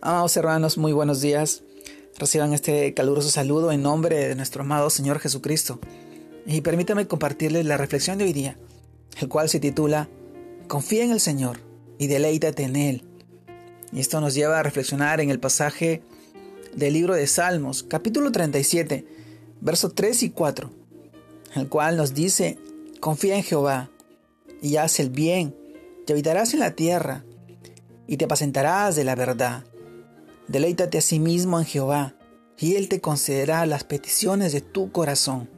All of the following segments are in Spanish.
Amados hermanos, muy buenos días. Reciban este caluroso saludo en nombre de nuestro amado Señor Jesucristo. Y permítame compartirles la reflexión de hoy día, el cual se titula Confía en el Señor y deleítate en Él. Y esto nos lleva a reflexionar en el pasaje del libro de Salmos, capítulo 37, versos 3 y 4, el cual nos dice, Confía en Jehová y haz el bien, te habitarás en la tierra y te apacentarás de la verdad. Deleítate a sí mismo en Jehová, y Él te concederá las peticiones de tu corazón.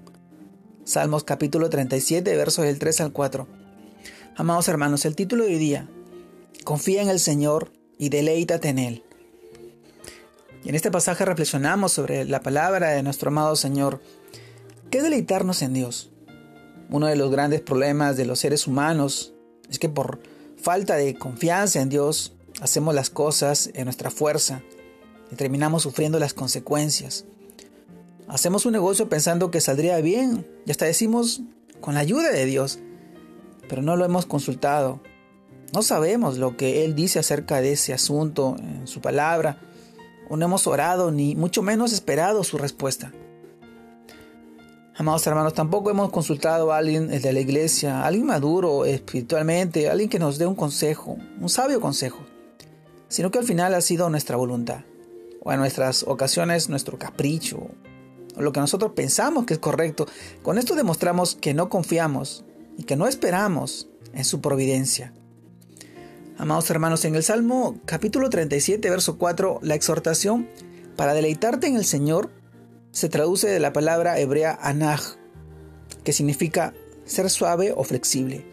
Salmos capítulo 37, versos del 3 al 4. Amados hermanos, el título de hoy día, Confía en el Señor y deleítate en Él. Y en este pasaje reflexionamos sobre la palabra de nuestro amado Señor. ¿Qué deleitarnos en Dios? Uno de los grandes problemas de los seres humanos es que por falta de confianza en Dios hacemos las cosas en nuestra fuerza, y terminamos sufriendo las consecuencias. Hacemos un negocio pensando que saldría bien y hasta decimos con la ayuda de Dios, pero no lo hemos consultado. No sabemos lo que Él dice acerca de ese asunto en su palabra, o no hemos orado ni mucho menos esperado su respuesta. Amados hermanos, tampoco hemos consultado a alguien de la iglesia, alguien maduro espiritualmente, alguien que nos dé un consejo, un sabio consejo, sino que al final ha sido nuestra voluntad o en nuestras ocasiones nuestro capricho, o lo que nosotros pensamos que es correcto. Con esto demostramos que no confiamos y que no esperamos en su providencia. Amados hermanos, en el Salmo capítulo 37, verso 4, la exhortación para deleitarte en el Señor se traduce de la palabra hebrea anaj, que significa ser suave o flexible.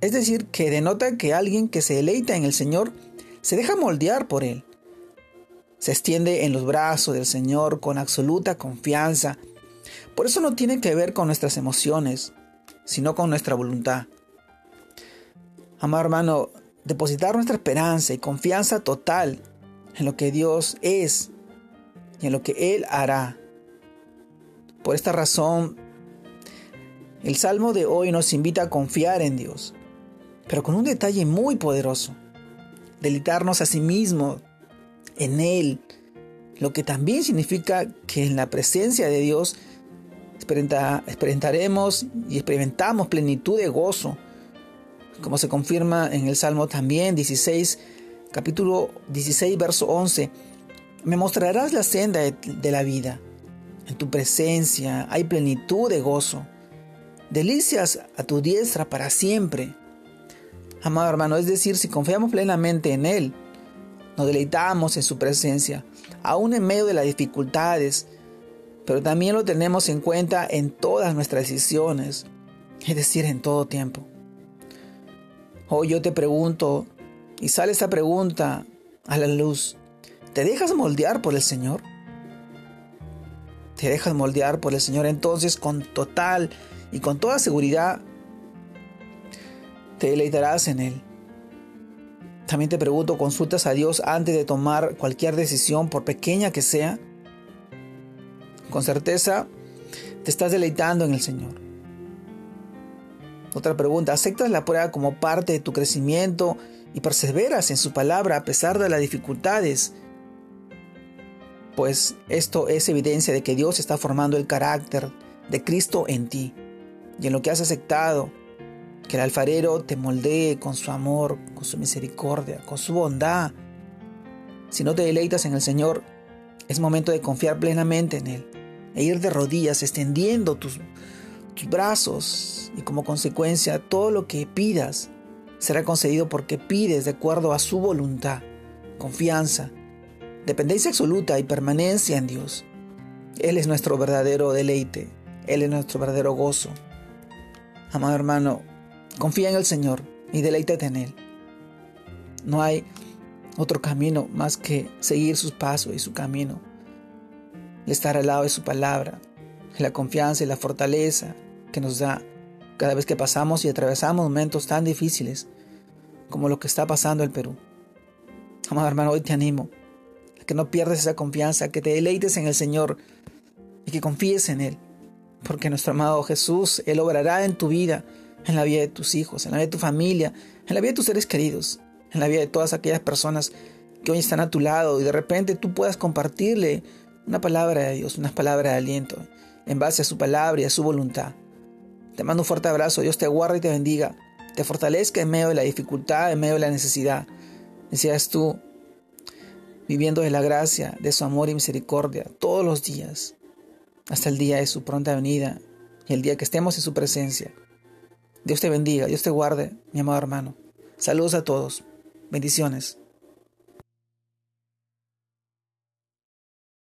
Es decir, que denota que alguien que se deleita en el Señor se deja moldear por Él se extiende en los brazos del Señor con absoluta confianza. Por eso no tiene que ver con nuestras emociones, sino con nuestra voluntad. Amado hermano, depositar nuestra esperanza y confianza total en lo que Dios es y en lo que Él hará. Por esta razón, el Salmo de hoy nos invita a confiar en Dios, pero con un detalle muy poderoso, delitarnos a sí mismo en Él, lo que también significa que en la presencia de Dios experimentaremos y experimentamos plenitud de gozo, como se confirma en el Salmo también 16, capítulo 16, verso 11. Me mostrarás la senda de la vida. En tu presencia hay plenitud de gozo. Delicias a tu diestra para siempre. Amado hermano, es decir, si confiamos plenamente en Él, nos deleitamos en su presencia, aún en medio de las dificultades, pero también lo tenemos en cuenta en todas nuestras decisiones, es decir, en todo tiempo. Hoy yo te pregunto, y sale esta pregunta a la luz, ¿te dejas moldear por el Señor? ¿Te dejas moldear por el Señor? Entonces con total y con toda seguridad te deleitarás en Él. También te pregunto, ¿consultas a Dios antes de tomar cualquier decisión, por pequeña que sea? Con certeza te estás deleitando en el Señor. Otra pregunta, ¿aceptas la prueba como parte de tu crecimiento y perseveras en su palabra a pesar de las dificultades? Pues esto es evidencia de que Dios está formando el carácter de Cristo en ti y en lo que has aceptado que el alfarero te moldee con su amor, con su misericordia, con su bondad. Si no te deleitas en el Señor, es momento de confiar plenamente en Él e ir de rodillas extendiendo tus, tus brazos y como consecuencia todo lo que pidas será concedido porque pides de acuerdo a su voluntad, confianza, dependencia absoluta y permanencia en Dios. Él es nuestro verdadero deleite, Él es nuestro verdadero gozo. Amado hermano, Confía en el Señor y deleítate en Él. No hay otro camino más que seguir sus pasos y su camino. El estar al lado de su palabra, la confianza y la fortaleza que nos da cada vez que pasamos y atravesamos momentos tan difíciles como lo que está pasando en Perú. Amado hermano, hoy te animo a que no pierdas esa confianza, que te deleites en el Señor y que confíes en Él. Porque nuestro amado Jesús, Él obrará en tu vida en la vida de tus hijos, en la vida de tu familia, en la vida de tus seres queridos, en la vida de todas aquellas personas que hoy están a tu lado y de repente tú puedas compartirle una palabra de Dios, unas palabras de aliento en base a su palabra y a su voluntad. Te mando un fuerte abrazo, Dios te guarde y te bendiga, te fortalezca en medio de la dificultad, en medio de la necesidad. Decías tú viviendo de la gracia, de su amor y misericordia todos los días, hasta el día de su pronta venida y el día que estemos en su presencia. Dios te bendiga, Dios te guarde, mi amado hermano. Saludos a todos. Bendiciones.